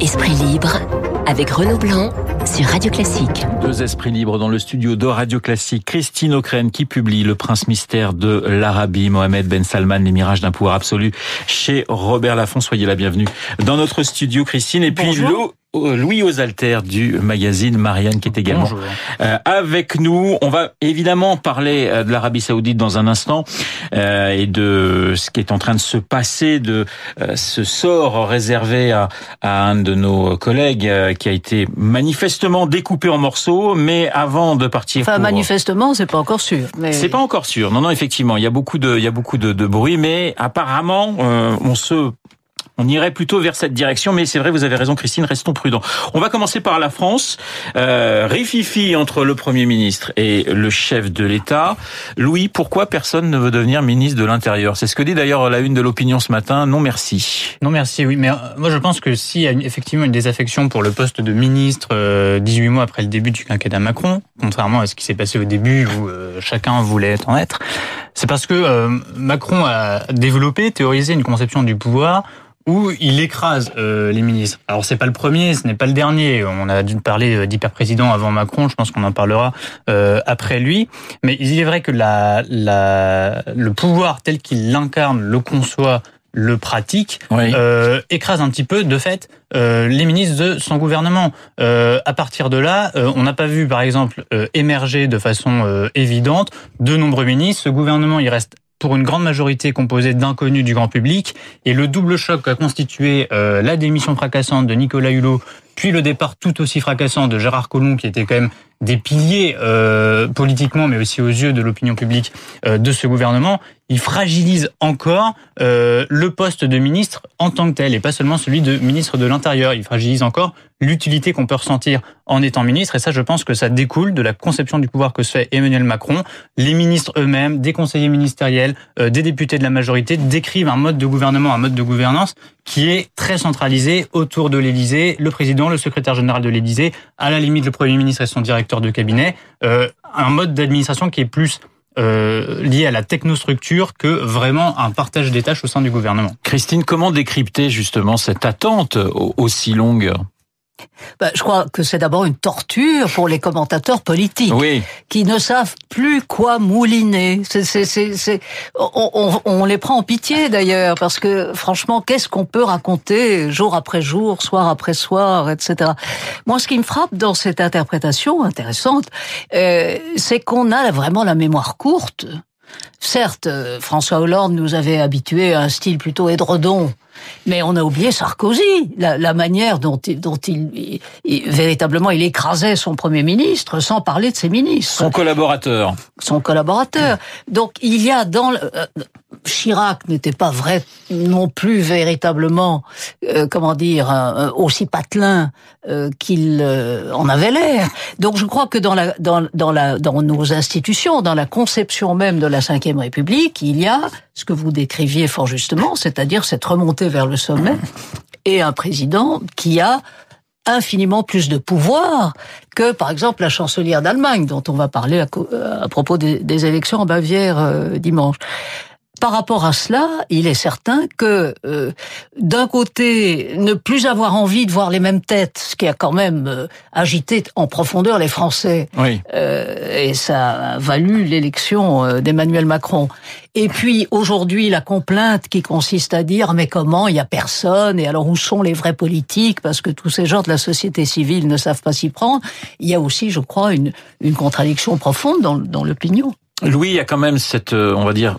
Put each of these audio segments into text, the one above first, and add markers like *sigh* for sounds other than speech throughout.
Esprit libre avec Renaud Blanc sur Radio Classique. Deux esprits libres dans le studio de Radio Classique. Christine O'Krent qui publie Le Prince Mystère de l'Arabie, Mohamed Ben Salman, Les Mirages d'un pouvoir absolu chez Robert Laffont. Soyez la bienvenue dans notre studio, Christine. Et puis Louis Osalter du magazine Marianne qui est également euh, avec nous. On va évidemment parler euh, de l'Arabie Saoudite dans un instant euh, et de ce qui est en train de se passer, de ce sort réservé à, à, un de nos collègues qui a été manifestement découpé en morceaux. Mais avant de partir, enfin manifestement, c'est pas encore sûr. Mais... C'est pas encore sûr. Non, non, effectivement, il y a beaucoup de, il y a beaucoup de, de bruit, mais apparemment, on se on irait plutôt vers cette direction, mais c'est vrai, vous avez raison, Christine, restons prudents. On va commencer par la France. Euh, rififi entre le Premier ministre et le chef de l'État. Louis, pourquoi personne ne veut devenir ministre de l'Intérieur? C'est ce que dit d'ailleurs la une de l'opinion ce matin. Non merci. Non merci, oui. Mais euh, moi je pense que s'il y a effectivement une désaffection pour le poste de ministre euh, 18 mois après le début du quinquennat Macron, contrairement à ce qui s'est passé au début où euh, chacun voulait en être, c'est parce que euh, Macron a développé, théorisé une conception du pouvoir où il écrase euh, les ministres. Alors c'est pas le premier, ce n'est pas le dernier. On a dû parler euh, d'hyper-président avant Macron, je pense qu'on en parlera euh, après lui. Mais il est vrai que la, la, le pouvoir tel qu'il l'incarne, le conçoit, le pratique, euh, écrase un petit peu de fait euh, les ministres de son gouvernement. Euh, à partir de là, on n'a pas vu par exemple émerger de façon évidente de nombreux ministres. Ce gouvernement, il reste pour une grande majorité composée d'inconnus du grand public. Et le double choc qu'a constitué euh, la démission fracassante de Nicolas Hulot, puis le départ tout aussi fracassant de Gérard Collomb, qui était quand même des piliers euh, politiquement, mais aussi aux yeux de l'opinion publique euh, de ce gouvernement, il fragilise encore euh, le poste de ministre en tant que tel, et pas seulement celui de ministre de l'Intérieur. Il fragilise encore l'utilité qu'on peut ressentir en étant ministre, et ça, je pense que ça découle de la conception du pouvoir que se fait Emmanuel Macron. Les ministres eux-mêmes, des conseillers ministériels, des députés de la majorité décrivent un mode de gouvernement, un mode de gouvernance qui est très centralisé autour de l'Élysée, le président, le secrétaire général de l'Élysée, à la limite le Premier ministre et son directeur de cabinet, euh, un mode d'administration qui est plus euh, lié à la technostructure que vraiment un partage des tâches au sein du gouvernement. Christine, comment décrypter justement cette attente aussi longue? Bah, je crois que c'est d'abord une torture pour les commentateurs politiques qui ne savent plus quoi mouliner. C'est, c'est, c'est, on, on, on, les prend en pitié d'ailleurs parce que franchement, qu'est-ce qu'on peut raconter jour après jour, soir après soir, etc. Moi, ce qui me frappe dans cette interprétation intéressante, euh, c'est qu'on a vraiment la mémoire courte. Certes, euh, François Hollande nous avait habitués à un style plutôt édredon mais on a oublié Sarkozy, la, la manière dont, il, dont il, véritablement il écrasait son premier ministre, sans parler de ses ministres. Son collaborateur. Son collaborateur. Donc il y a dans euh, Chirac n'était pas vrai non plus véritablement, euh, comment dire, euh, aussi patelin euh, qu'il en avait l'air. Donc je crois que dans la dans dans la dans nos institutions, dans la conception même de la Ve République, il y a ce que vous décriviez fort justement, c'est-à-dire cette remontée vers le sommet et un président qui a infiniment plus de pouvoir que, par exemple, la chancelière d'Allemagne, dont on va parler à, propos des, élections en Bavière dimanche par rapport à cela, il est certain que euh, d'un côté, ne plus avoir envie de voir les mêmes têtes, ce qui a quand même euh, agité en profondeur les Français, oui. euh, et ça a valu l'élection euh, d'Emmanuel Macron. Et puis aujourd'hui, la complainte qui consiste à dire mais comment il y a personne et alors où sont les vrais politiques parce que tous ces gens de la société civile ne savent pas s'y prendre. Il y a aussi, je crois, une, une contradiction profonde dans, dans l'opinion. Louis, il y a quand même cette, on va dire,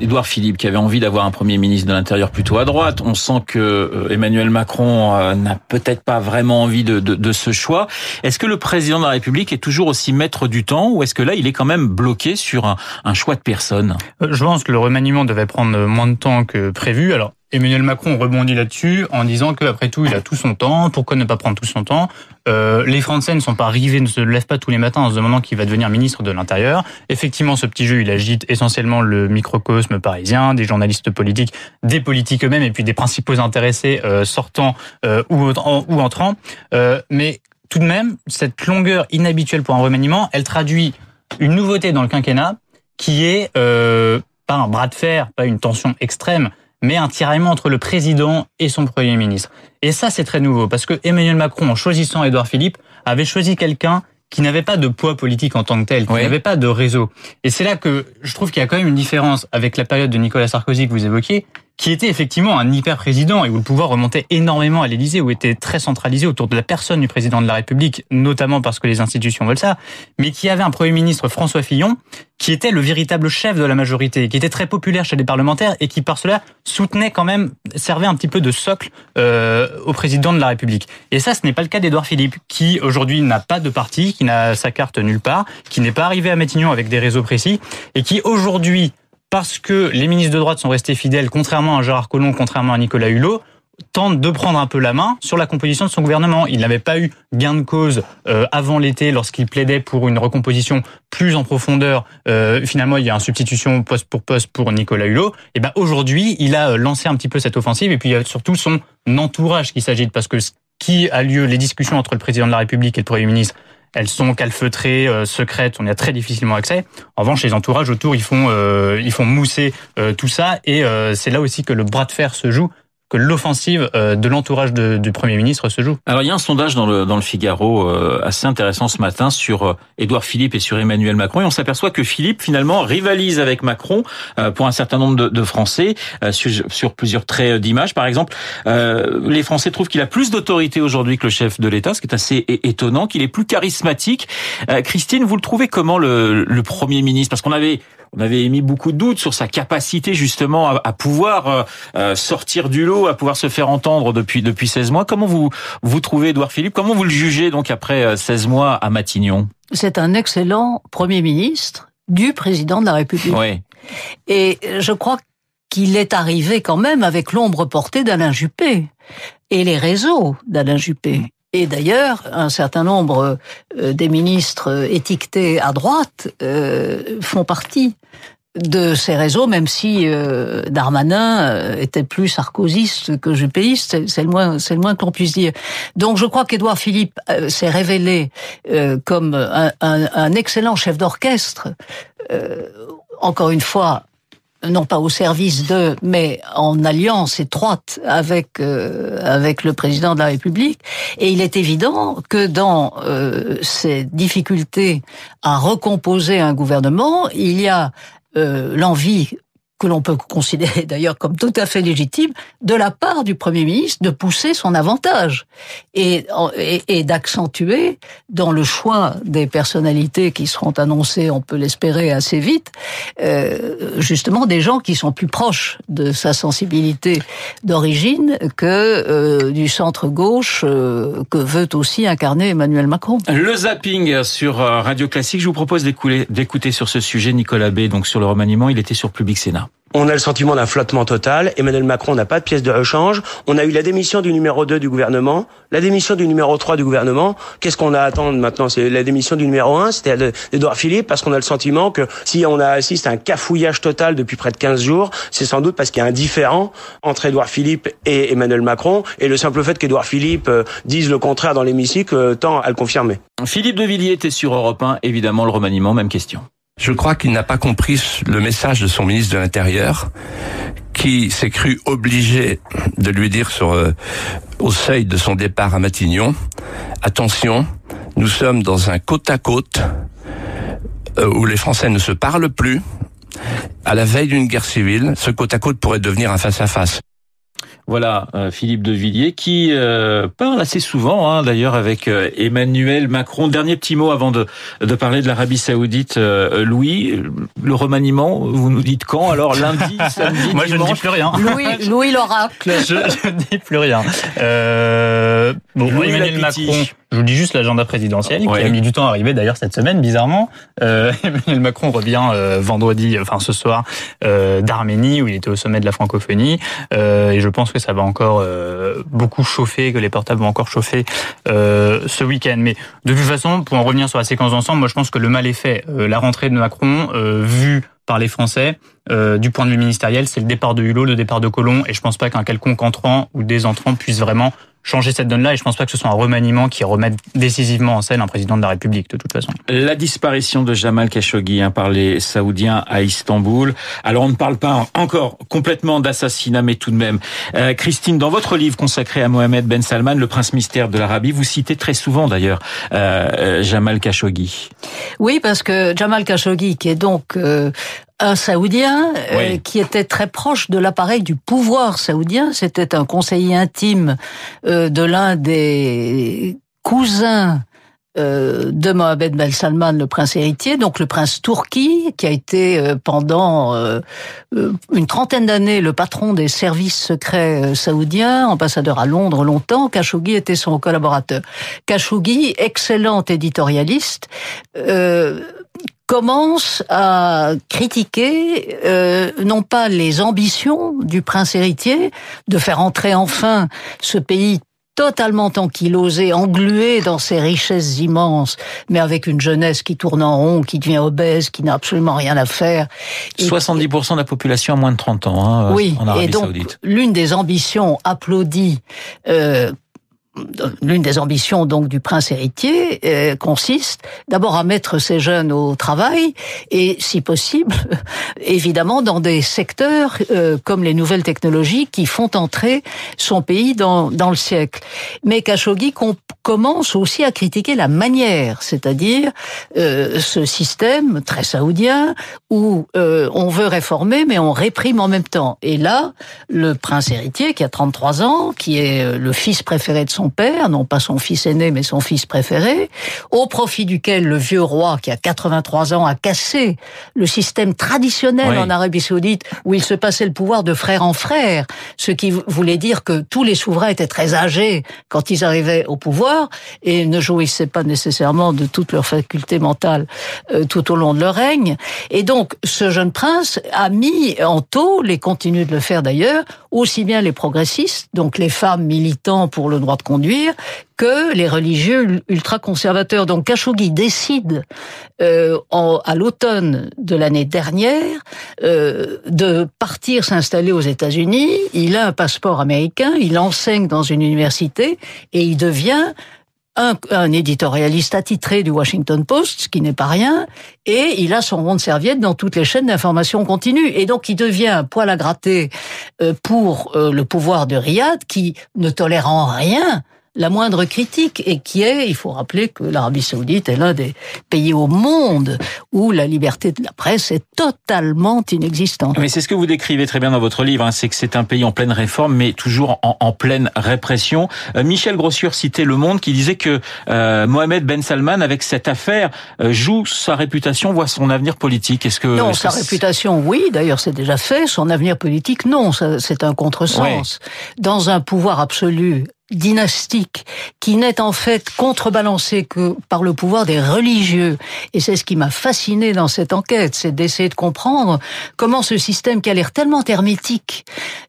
Édouard Philippe qui avait envie d'avoir un premier ministre de l'Intérieur plutôt à droite. On sent que euh, Emmanuel Macron euh, n'a peut-être pas vraiment envie de, de, de ce choix. Est-ce que le président de la République est toujours aussi maître du temps ou est-ce que là il est quand même bloqué sur un, un choix de personne? Euh, Je pense que le remaniement devait prendre moins de temps que prévu. Alors Emmanuel Macron rebondit là-dessus en disant qu'après tout, il a tout son temps. Pourquoi ne pas prendre tout son temps? Euh, Les Français ne sont pas arrivés, ne se lèvent pas tous les matins en se demandant qui va devenir ministre de l'Intérieur. Effectivement, ce petit jeu, il agite essentiellement le microcosme parisien, des journalistes politiques, des politiques eux-mêmes, et puis des principaux intéressés euh, sortants euh, ou, ou entrants. Euh, mais tout de même, cette longueur inhabituelle pour un remaniement, elle traduit une nouveauté dans le quinquennat qui est pas un bras de fer, pas une tension extrême, mais un tiraillement entre le président et son premier ministre. Et ça, c'est très nouveau, parce que Emmanuel Macron, en choisissant Édouard Philippe, avait choisi quelqu'un qui n'avait pas de poids politique en tant que tel, qui n'avait pas de réseau. Et c'est là que je trouve qu'il y a quand même une différence avec la période de Nicolas Sarkozy que vous évoquiez, qui était effectivement un hyper-président et où le pouvoir remontait énormément à l'Élysée, où était très centralisé autour de la personne du président de la République, notamment parce que les institutions veulent ça, mais qui avait un Premier ministre, François Fillon, qui était le véritable chef de la majorité, qui était très populaire chez les parlementaires et qui par cela soutenait quand même, servait un petit peu de socle euh, au président de la République. Et ça, ce n'est pas le cas d'Édouard Philippe, qui aujourd'hui n'a pas de parti, qui n'a sa carte nulle part, qui n'est pas arrivé à Matignon avec des réseaux précis, et qui aujourd'hui parce que les ministres de droite sont restés fidèles, contrairement à Gérard Collomb, contrairement à Nicolas Hulot, tente de prendre un peu la main sur la composition de son gouvernement. Il n'avait pas eu gain de cause euh, avant l'été lorsqu'il plaidait pour une recomposition plus en profondeur. Euh, finalement, il y a une substitution poste pour poste pour Nicolas Hulot. Et ben aujourd'hui, il a lancé un petit peu cette offensive et puis il y a surtout son entourage qui s'agite parce que ce qui a lieu, les discussions entre le président de la République et le Premier ministre, elles sont calfeutrées, euh, secrètes, on y a très difficilement accès. En revanche, les entourages autour, ils font, euh, ils font mousser euh, tout ça, et c'est là aussi que le bras de fer se joue que l'offensive euh, de l'entourage du Premier ministre se joue. Alors il y a un sondage dans le, dans le Figaro euh, assez intéressant ce matin sur euh, Édouard Philippe et sur Emmanuel Macron et on s'aperçoit que Philippe finalement rivalise avec Macron pour un certain nombre de, de Français sur, sur, plusieurs traits d'image. Par exemple, les Français trouvent qu'il a plus d'autorité aujourd'hui que le chef de l'État, ce qui est assez étonnant, qu'il est plus charismatique. Christine, vous le trouvez comment le, le Premier ministre? Parce qu'on avait on avait émis beaucoup de doutes sur sa capacité justement à, pouvoir euh, euh, sortir du lot, à pouvoir se faire entendre depuis depuis 16 mois. Comment vous vous trouvez Édouard Philippe? Comment vous le jugez donc après 16 euh, mois à Matignon? C'est un excellent Premier ministre du président de la République. Oui. Et je crois qu'il est arrivé quand même avec l'ombre portée d'Alain Juppé et les réseaux d'Alain Juppé. Et d'ailleurs, un certain nombre euh, des ministres étiquetés à droite euh, font partie de ces réseaux, même si euh, Darmanin était plus sarkozyste que juppéiste, c'est le moins, c'est le moins qu'on puisse dire. Donc, je crois qu'Édouard Philippe s'est révélé comme un, un, excellent chef d'orchestre. encore une fois, non pas au service de, mais en alliance étroite avec euh, avec le président de la République. Et il est évident que dans euh, ces difficultés à recomposer un gouvernement, il y a euh, l'envie que l'on peut considérer *laughs* d'ailleurs comme tout à fait légitime, de la part du Premier ministre de pousser son avantage et, et, d'accentuer dans le choix des personnalités qui seront annoncées, on peut l'espérer assez vite, euh, justement des gens qui sont plus proches de sa sensibilité d'origine que euh, du centre gauche euh, que veut aussi incarner Emmanuel Macron. Le zapping sur Radio Classique, je vous propose d'écouter sur ce sujet Nicolas B, donc sur le remaniement, il était sur Public Sénat. On a le sentiment d'un flottement total. Emmanuel Macron n'a pas de pièce de rechange. On a eu la démission du numéro 2 du gouvernement, la démission du numéro 3 du gouvernement. Qu'est-ce qu'on a à attendre maintenant? C'est la démission du numéro 1, c'était Edouard Philippe, parce qu'on a le sentiment que si on a assisté à un cafouillage total depuis près de 15 jours, c'est sans doute parce qu'il y a un différent entre Edouard Philippe et Emmanuel Macron. Et le simple fait qu'Edouard Philippe euh, dise le contraire dans l'hémicycle euh, tend à le confirmer. Philippe de Villiers était sur Europe 1, évidemment le remaniement, même question. Je crois qu'il n'a pas compris le message de son ministre de l'Intérieur, qui s'est cru obligé de lui dire sur euh, au seuil de son départ à Matignon attention, nous sommes dans un côte à côte euh, où les Français ne se parlent plus. À la veille d'une guerre civile, ce côte à côte pourrait devenir un face à face. Voilà, euh, Philippe de Villiers qui euh, parle assez souvent, hein, d'ailleurs, avec euh, Emmanuel Macron. Dernier petit mot avant de, de parler de l'Arabie Saoudite, Louis. Le remaniement, vous nous dites quand? Alors lundi, *laughs* samedi, Moi, je ne dis plus rien. Louis, *laughs* Louis l'oracle. je, ne dis plus rien. bon, Emmanuel Macron. Je vous dis juste l'agenda présidentiel qui a mis du temps à arriver d'ailleurs cette semaine, bizarrement. Euh, *laughs* Emmanuel Macron revient euh, vendredi, enfin ce soir, euh, d'Arménie où il était au sommet de la francophonie. Euh, et je pense que ça va encore euh, beaucoup chauffer, que les portables vont encore chauffer euh, ce week-end. Mais de toute façon, pour en revenir sur la séquence d'ensemble, moi je pense que le mal est fait. la rentrée de Macron, vue par les Français, du point de vue ministériel, c'est le départ de Hulot, le départ de Colomb, et je pense pas qu'un quelconque entrant ou des entrants puisse vraiment changer cette donne-là et je pense pas que ce soit un remaniement qui remette décisivement en scène un président de la République de toute façon. La disparition de Jamal Khashoggi hein, par les Saoudiens à Istanbul. Alors on ne parle pas encore complètement d'assassinat, mais tout de même. Euh, Christine, dans votre livre consacré à Mohamed Ben Salman, le prince mystère de l'Arabie, vous citez très souvent d'ailleurs euh, euh Jamal Khashoggi. Oui, parce que Jamal Khashoggi, qui est donc euh, un Saoudien euh, qui était très proche de l'appareil du pouvoir saoudien. C'était un conseiller intime euh, de l'un des cousins euh, de Mohamed Ben Salman, le prince héritier, donc le prince Tourki, qui a été pendant une trentaine d'années le patron des services secrets saoudiens, ambassadeur à Londres longtemps. Khashoggi était son collaborateur. Khashoggi, excellent éditorialiste, commence à critiquer euh, non pas les ambitions du prince héritier de faire entrer enfin ce pays totalement ankylosé, englué dans ses richesses immenses, mais avec une jeunesse qui tourne en rond, qui devient obèse, qui n'a absolument rien à faire. 70% de la population a moins de 30 ans hein, oui, en Arabie et donc, L'une des ambitions applaudies euh, l'une des ambitions donc du prince héritier euh, consiste d'abord à mettre ces jeunes au travail et si possible *laughs* évidemment dans des secteurs euh, comme les nouvelles technologies qui font entrer son pays dans, dans le siècle. Mais Khashoggi commence aussi à critiquer la manière, c'est-à-dire euh, ce système très saoudien où on veut réformer mais on réprime en même temps. Et là, le prince héritier qui a 33 ans, qui est le fils préféré de son père, non pas son fils aîné, mais son fils préféré, au profit duquel le vieux roi, qui a 83 ans, a cassé le système traditionnel en Arabie Saoudite, où il se passait le pouvoir de frère en frère, ce qui voulait dire que tous les souverains étaient très âgés quand ils arrivaient au pouvoir et ne jouissaient pas nécessairement de toutes leurs facultés mentales euh, tout au long de leur règne. Et donc, ce jeune prince a mis en taux, et continue de le faire d'ailleurs, aussi bien les progressistes, donc les femmes militant pour le droit de conduire, que les religieux ultra-conservateurs. Donc Khashoggi décide euh, à l'automne de l'année dernière euh, de partir s'installer aux États-Unis. Il a un passeport américain, il enseigne dans une université et il devient un, un, éditorialiste attitré du Washington Post, ce qui n'est pas rien, et il a son rond de serviette dans toutes les chaînes d'information continue. Et donc il devient un poil à gratter euh, pour euh, le pouvoir de Riyad, qui ne tolère en rien la moindre critique et qui est, il faut rappeler que l'Arabie saoudite est l'un des pays au monde où la liberté de la presse est totalement inexistante. Mais c'est ce que vous décrivez très bien dans votre livre, hein, c'est que c'est un pays en pleine réforme mais toujours en, en pleine répression. Euh, Michel Grossure citait Le Monde qui disait que euh, Mohamed Ben Salman avec cette affaire euh, joue sa réputation, voit son avenir politique. Est-ce que Non, sa réputation oui, d'ailleurs c'est déjà fait, son avenir politique non, c'est un contresens. Dans un pouvoir absolu dynastique qui n'est en fait contrebalancé que par le pouvoir des religieux. Et c'est ce qui m'a fasciné dans cette enquête, c'est d'essayer de comprendre comment ce système qui a l'air tellement hermétique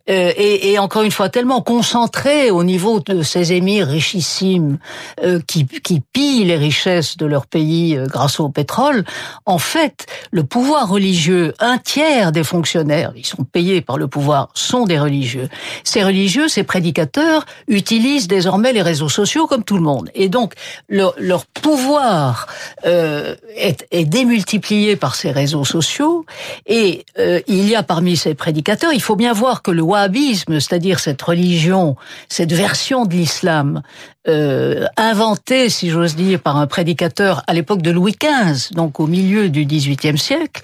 euh, et, et, encore une fois tellement concentré au niveau de ces émirs richissimes euh, qui, qui pillent les richesses de leur pays euh, grâce au pétrole, en fait, le pouvoir religieux, un tiers des fonctionnaires, ils sont payés par le pouvoir, sont des religieux. Ces religieux, ces prédicateurs, utilisent désormais les réseaux sociaux comme tout le monde. Et donc, leur, pouvoir euh, est, démultiplié par ces réseaux sociaux. Et euh, il y a parmi ces prédicateurs, il faut bien voir que le wahhabisme, c'est-à-dire cette religion, cette version de l'islam, euh, inventée, si j'ose dire, par un prédicateur à l'époque de Louis XV, donc au milieu du XVIIIe siècle,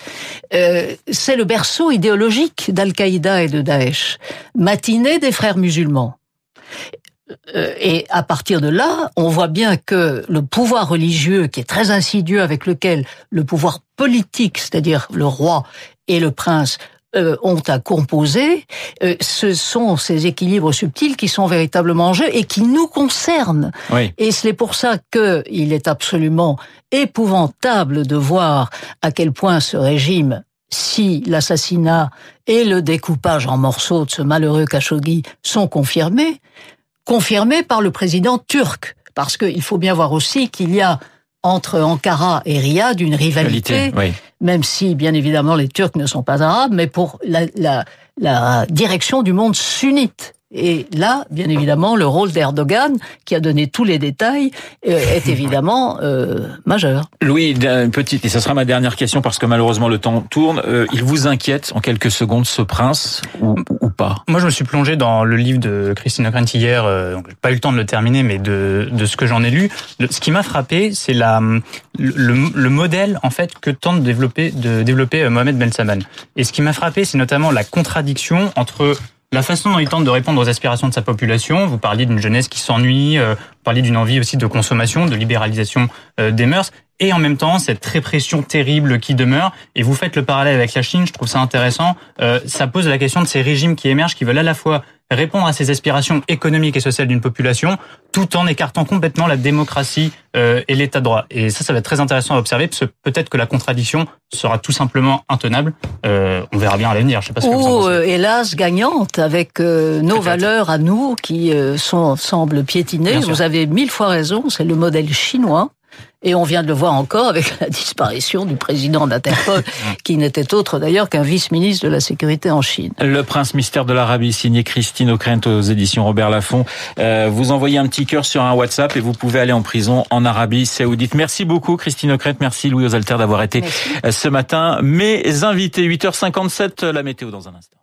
c'est le berceau idéologique d'Al-Qaïda et de Daesh. Matinée des frères musulmans. Euh, et à partir de là, on voit bien que le pouvoir religieux, qui est très insidieux, avec lequel le pouvoir politique, c'est-à-dire le roi et le prince, euh, ont à composer, euh, ce sont ces équilibres subtils qui sont véritablement en jeu et qui nous concernent. Et c'est pour ça qu'il est absolument épouvantable de voir à quel point ce régime si l'assassinat et le découpage en morceaux de ce malheureux Khashoggi sont confirmés, confirmé par le président turc. Parce qu'il faut bien voir aussi qu'il y a entre Ankara et Riyad une rivalité, même si bien évidemment les Turcs ne sont pas arabes, mais pour la, la, la direction du monde sunnite. Et là, bien évidemment, le rôle d'Erdogan, qui a donné tous les détails, euh, est évidemment euh, majeur. Louis, une petite, et ce sera ma dernière question parce que malheureusement le temps tourne. Euh, il vous inquiète en quelques secondes ce prince ou, ou pas? Moi, je me suis plongé dans le livre de Christine Ockrent hier. Euh, donc, j'ai pas eu le temps de le terminer, mais de, de ce que j'en ai lu, le- ce qui m'a frappé, c'est la le, le modèle en fait que tente de développer de développer euh, Mohamed Ben Salman. Et ce qui m'a frappé, c'est notamment la contradiction entre la façon dont il tente de répondre aux aspirations de sa population. Vous parliez d'une jeunesse qui s'ennuie, euh, vous parliez d'une envie aussi de consommation, de libéralisation euh, des mœurs, et en même temps cette répression terrible qui demeure. Et vous faites le parallèle avec la Chine, je trouve ça intéressant. Euh, ça pose la question de ces régimes qui émergent, qui veulent à la fois répondre à ces aspirations économiques et sociales d'une population, tout en écartant complètement la démocratie euh, et l'état de droit. Et ça, ça va être très intéressant à observer, parce que peut-être que la contradiction sera tout simplement intenable. Euh, on verra bien à l'avenir. Je sais pas ce que vous en Ou, pensez. euh, hélas, gagnante avec euh, nos valeurs à nous qui sont semblent piétinées. Vous avez mille fois raison, c'est le modèle chinois. Et on vient de le voir encore avec la disparition du président d'Interpol, *laughs* qui n'était autre d'ailleurs qu'un vice-ministre de la sécurité en Chine. Le prince mystère de l'Arabie, signé Christine O'Krent aux éditions Robert Laffont. Euh, vous envoyez un petit cœur sur un WhatsApp et vous pouvez aller en prison en Arabie Saoudite. Merci beaucoup Christine O'Krent, merci Louis Osalter d'avoir été Merci. euh, ce matin. Mes invités, 8h57, la météo dans un instant.